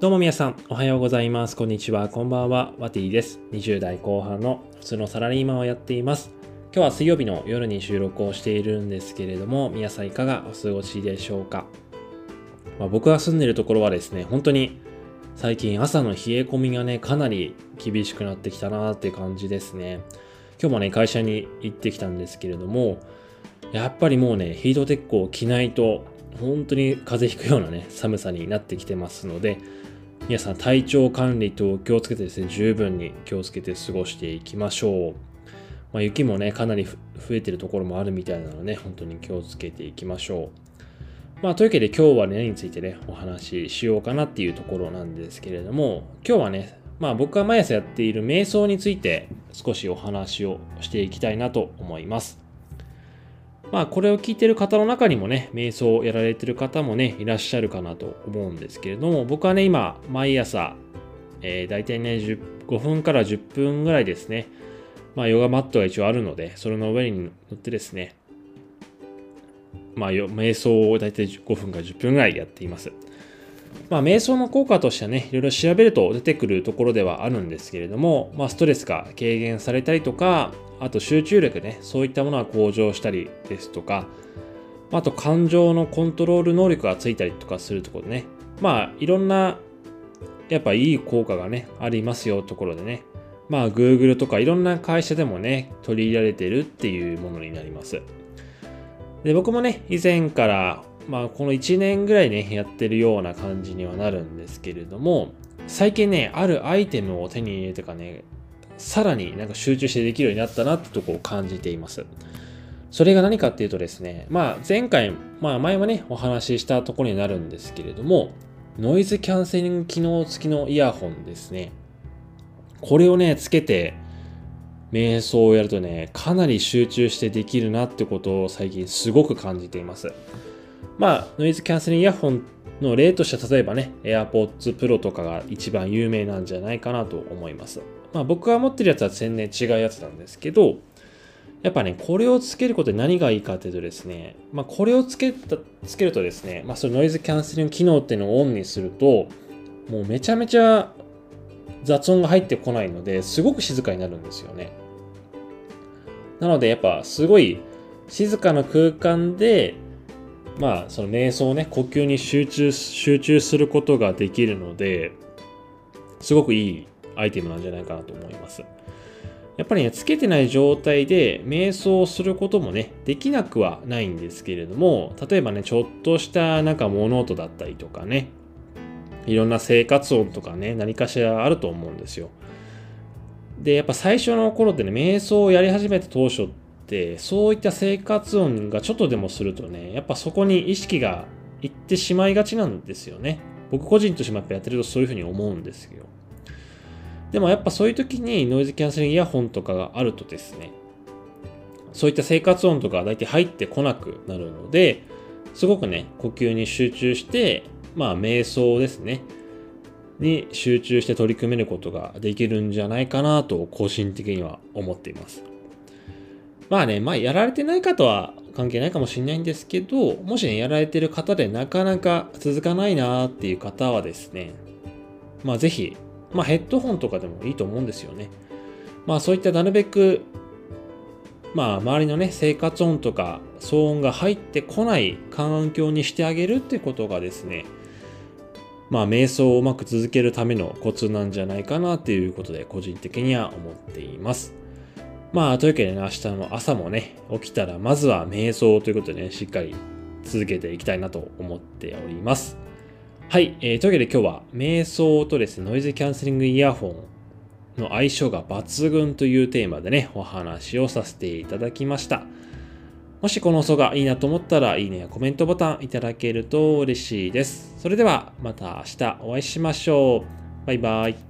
どうも皆さん、おはようございます。こんにちは、こんばんは。ワティです。20代後半の普通のサラリーマンをやっています。今日は水曜日の夜に収録をしているんですけれども、皆さんいかがお過ごしでしょうか。まあ、僕が住んでるところはですね、本当に最近朝の冷え込みがね、かなり厳しくなってきたなーって感じですね。今日もね、会社に行ってきたんですけれども、やっぱりもうね、ヒートテックを着ないと、本当に風邪ひくようなね、寒さになってきてますので、皆さん体調管理と気をつけてですね、十分に気をつけて過ごしていきましょう。まあ、雪もね、かなり増えてるところもあるみたいなのでね、本当に気をつけていきましょう。まあ、というわけで今日はね、何についてね、お話ししようかなっていうところなんですけれども、今日はね、まあ僕が毎朝やっている瞑想について少しお話をしていきたいなと思います。まあこれを聞いてる方の中にもね、瞑想をやられてる方もね、いらっしゃるかなと思うんですけれども、僕はね、今、毎朝、えー、大体ね、5分から10分ぐらいですね、まあヨガマットが一応あるので、それの上に乗ってですね、まあ瞑想を大体5分から10分ぐらいやっています。まあ、瞑想の効果としてはね、いろいろ調べると出てくるところではあるんですけれども、まあ、ストレスが軽減されたりとか、あと集中力ね、そういったものが向上したりですとか、あと感情のコントロール能力がついたりとかするところでね、まあ、いろんな、やっぱいい効果がね、ありますよところでね、まあ、Google とかいろんな会社でもね、取り入れられてるっていうものになります。で、僕もね、以前からまあ、この1年ぐらいね、やってるような感じにはなるんですけれども、最近ね、あるアイテムを手に入れてかね、さらになんか集中してできるようになったなってとこを感じています。それが何かっていうとですね、まあ前回、まあ前はね、お話ししたところになるんですけれども、ノイズキャンセリング機能付きのイヤホンですね。これをね、つけて、瞑想をやるとね、かなり集中してできるなってことを最近すごく感じています。まあ、ノイズキャンセリングイヤホンの例としては例えばね、AirPods Pro とかが一番有名なんじゃないかなと思います。まあ僕が持ってるやつは全然違うやつなんですけど、やっぱね、これをつけることで何がいいかというとですね、まあこれをつけた、つけるとですね、まあそのノイズキャンセリング機能っていうのをオンにすると、もうめちゃめちゃ雑音が入ってこないので、すごく静かになるんですよね。なのでやっぱすごい静かな空間でまあ、その瞑想ね、呼吸に集中、集中することができるので、すごくいいアイテムなんじゃないかなと思います。やっぱりね、つけてない状態で瞑想をすることもね、できなくはないんですけれども、例えばね、ちょっとしたなんか物音だったりとかね、いろんな生活音とかね、何かしらあると思うんですよ。で、やっぱ最初の頃ってね、瞑想をやり始めた当初ってそういった生活音がちょっとでもするとねやっぱそこに意識がいってしまいがちなんですよね。僕個人としてもやっぱやってるとそういうふうに思うんですよ。でもやっぱそういう時にノイズキャンセリングイヤホンとかがあるとですねそういった生活音とか大体入ってこなくなるのですごくね呼吸に集中してまあ瞑想ですね。に集中して取り組めることができるんじゃないかなと個人的には思っています。まあね、まあやられてない方は関係ないかもしれないんですけど、もしね、やられてる方でなかなか続かないなっていう方はですね、まあぜひ、まあヘッドホンとかでもいいと思うんですよね。まあそういったなるべく、まあ周りのね、生活音とか騒音が入ってこない環境にしてあげるってことがですね、まあ瞑想をうまく続けるためのコツなんじゃないかなっていうことで個人的には思っています。まあ、というわけでね、明日の朝もね、起きたら、まずは瞑想ということでね、しっかり続けていきたいなと思っております。はい、えー、というわけで今日は、瞑想とですね、ノイズキャンセリングイヤホンの相性が抜群というテーマでね、お話をさせていただきました。もしこの音がいいなと思ったら、いいねやコメントボタンいただけると嬉しいです。それでは、また明日お会いしましょう。バイバイ。